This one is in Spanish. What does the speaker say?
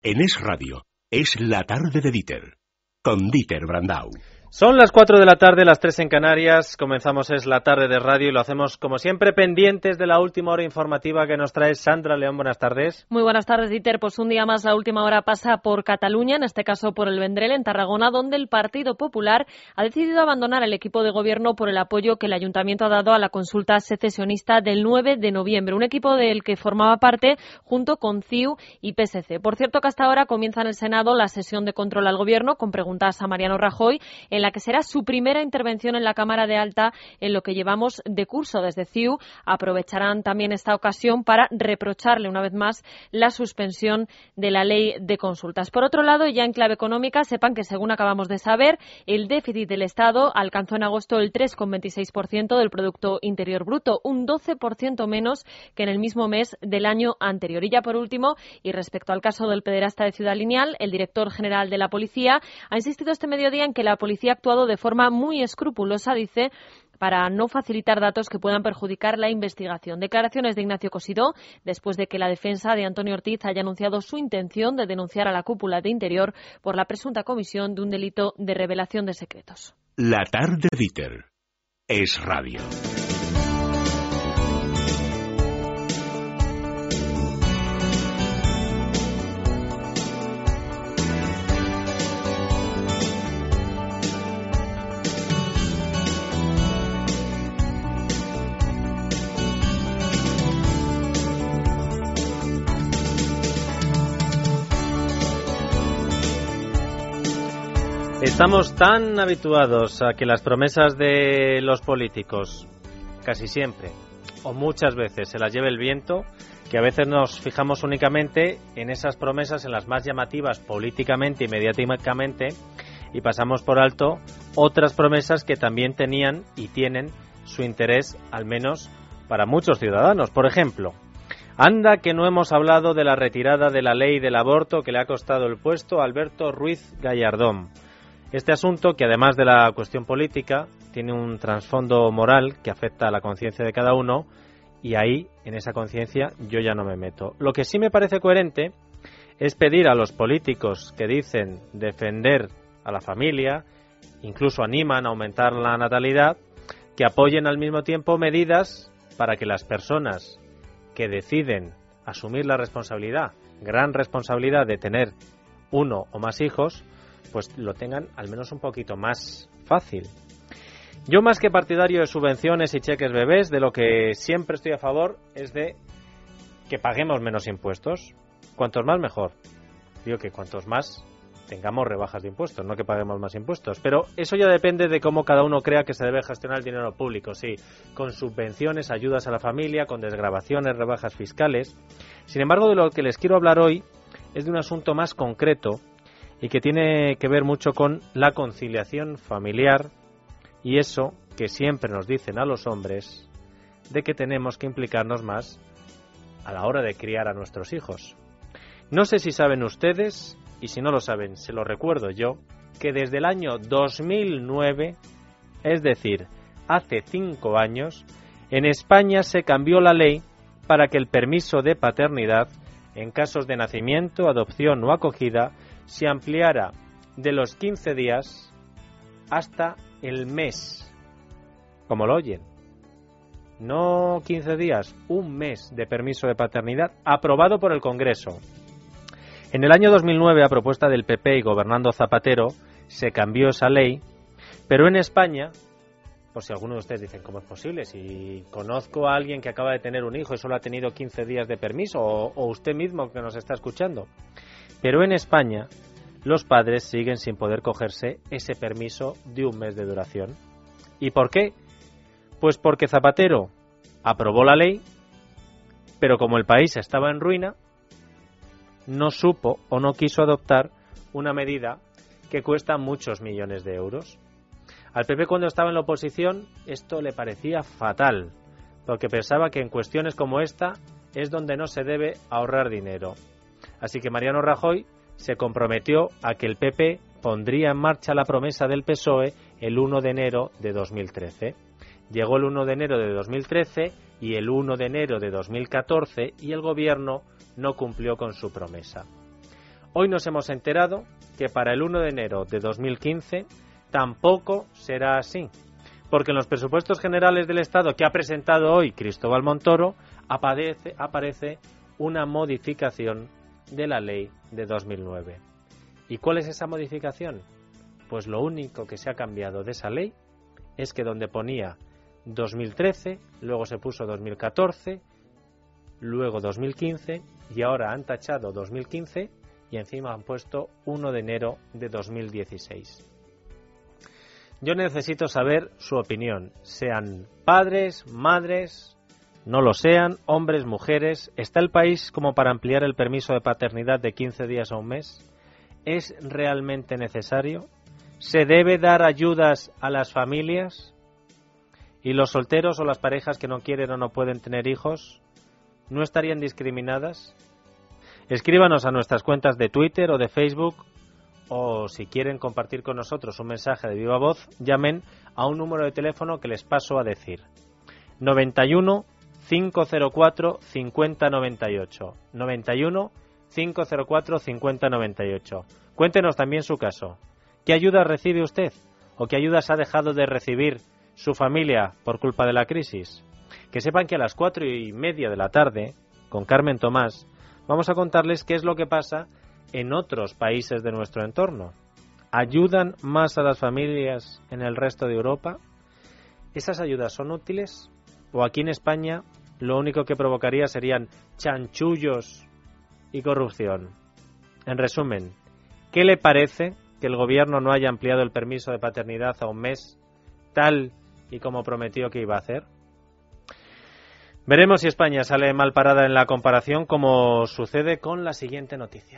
En Es Radio, es la tarde de Dieter, con Dieter Brandau. Son las 4 de la tarde, las 3 en Canarias. Comenzamos es la tarde de radio y lo hacemos como siempre pendientes de la última hora informativa que nos trae Sandra León. Buenas tardes. Muy buenas tardes, Dieter. Pues un día más la última hora pasa por Cataluña, en este caso por el Vendrell, en Tarragona, donde el Partido Popular ha decidido abandonar el equipo de gobierno por el apoyo que el ayuntamiento ha dado a la consulta secesionista del 9 de noviembre. Un equipo del que formaba parte junto con CIU y PSC. Por cierto que hasta ahora comienza en el Senado la sesión de control al gobierno con preguntas a Mariano Rajoy la que será su primera intervención en la Cámara de Alta en lo que llevamos de curso desde CIU. Aprovecharán también esta ocasión para reprocharle una vez más la suspensión de la ley de consultas. Por otro lado, ya en clave económica, sepan que según acabamos de saber, el déficit del Estado alcanzó en agosto el 3,26% del Producto Interior Bruto, un 12% menos que en el mismo mes del año anterior. Y ya por último, y respecto al caso del pederasta de Ciudad Lineal, el director general de la policía ha insistido este mediodía en que la policía ha actuado de forma muy escrupulosa, dice, para no facilitar datos que puedan perjudicar la investigación. Declaraciones de Ignacio Cosidó después de que la defensa de Antonio Ortiz haya anunciado su intención de denunciar a la cúpula de Interior por la presunta comisión de un delito de revelación de secretos. La tarde Dieter es radio. Estamos tan habituados a que las promesas de los políticos, casi siempre o muchas veces, se las lleve el viento, que a veces nos fijamos únicamente en esas promesas, en las más llamativas políticamente y mediáticamente, y pasamos por alto otras promesas que también tenían y tienen su interés, al menos para muchos ciudadanos. Por ejemplo, anda que no hemos hablado de la retirada de la ley del aborto que le ha costado el puesto a Alberto Ruiz Gallardón. Este asunto, que además de la cuestión política, tiene un trasfondo moral que afecta a la conciencia de cada uno, y ahí, en esa conciencia, yo ya no me meto. Lo que sí me parece coherente es pedir a los políticos que dicen defender a la familia, incluso animan a aumentar la natalidad, que apoyen al mismo tiempo medidas para que las personas que deciden asumir la responsabilidad, gran responsabilidad de tener uno o más hijos, pues lo tengan al menos un poquito más fácil. Yo más que partidario de subvenciones y cheques bebés, de lo que siempre estoy a favor es de que paguemos menos impuestos. Cuantos más mejor. Digo que cuantos más tengamos rebajas de impuestos, no que paguemos más impuestos. Pero eso ya depende de cómo cada uno crea que se debe gestionar el dinero público. Sí, con subvenciones, ayudas a la familia, con desgrabaciones, rebajas fiscales. Sin embargo, de lo que les quiero hablar hoy es de un asunto más concreto y que tiene que ver mucho con la conciliación familiar y eso que siempre nos dicen a los hombres de que tenemos que implicarnos más a la hora de criar a nuestros hijos. No sé si saben ustedes, y si no lo saben, se lo recuerdo yo, que desde el año 2009, es decir, hace cinco años, en España se cambió la ley para que el permiso de paternidad, en casos de nacimiento, adopción o acogida, se ampliara de los 15 días hasta el mes, como lo oyen. No 15 días, un mes de permiso de paternidad aprobado por el Congreso. En el año 2009, a propuesta del PP y gobernando Zapatero, se cambió esa ley, pero en España, por si alguno de ustedes dicen, ¿cómo es posible? Si conozco a alguien que acaba de tener un hijo y solo ha tenido 15 días de permiso, o, o usted mismo que nos está escuchando. Pero en España los padres siguen sin poder cogerse ese permiso de un mes de duración. ¿Y por qué? Pues porque Zapatero aprobó la ley, pero como el país estaba en ruina, no supo o no quiso adoptar una medida que cuesta muchos millones de euros. Al PP cuando estaba en la oposición esto le parecía fatal, porque pensaba que en cuestiones como esta es donde no se debe ahorrar dinero. Así que Mariano Rajoy se comprometió a que el PP pondría en marcha la promesa del PSOE el 1 de enero de 2013. Llegó el 1 de enero de 2013 y el 1 de enero de 2014 y el gobierno no cumplió con su promesa. Hoy nos hemos enterado que para el 1 de enero de 2015 tampoco será así, porque en los presupuestos generales del Estado que ha presentado hoy Cristóbal Montoro aparece, aparece una modificación de la ley de 2009. ¿Y cuál es esa modificación? Pues lo único que se ha cambiado de esa ley es que donde ponía 2013, luego se puso 2014, luego 2015 y ahora han tachado 2015 y encima han puesto 1 de enero de 2016. Yo necesito saber su opinión, sean padres, madres, no lo sean, hombres, mujeres. ¿Está el país como para ampliar el permiso de paternidad de 15 días a un mes? ¿Es realmente necesario? ¿Se debe dar ayudas a las familias? ¿Y los solteros o las parejas que no quieren o no pueden tener hijos no estarían discriminadas? Escríbanos a nuestras cuentas de Twitter o de Facebook o si quieren compartir con nosotros un mensaje de viva voz, llamen a un número de teléfono que les paso a decir. 91 504 5098. 91 504 5098. Cuéntenos también su caso. ¿Qué ayuda recibe usted? ¿O qué ayudas ha dejado de recibir su familia por culpa de la crisis? Que sepan que a las cuatro y media de la tarde, con Carmen Tomás, vamos a contarles qué es lo que pasa en otros países de nuestro entorno. ¿Ayudan más a las familias en el resto de Europa? ¿Esas ayudas son útiles? ¿O aquí en España lo único que provocaría serían chanchullos y corrupción? En resumen, ¿qué le parece que el gobierno no haya ampliado el permiso de paternidad a un mes, tal y como prometió que iba a hacer? Veremos si España sale mal parada en la comparación, como sucede con la siguiente noticia.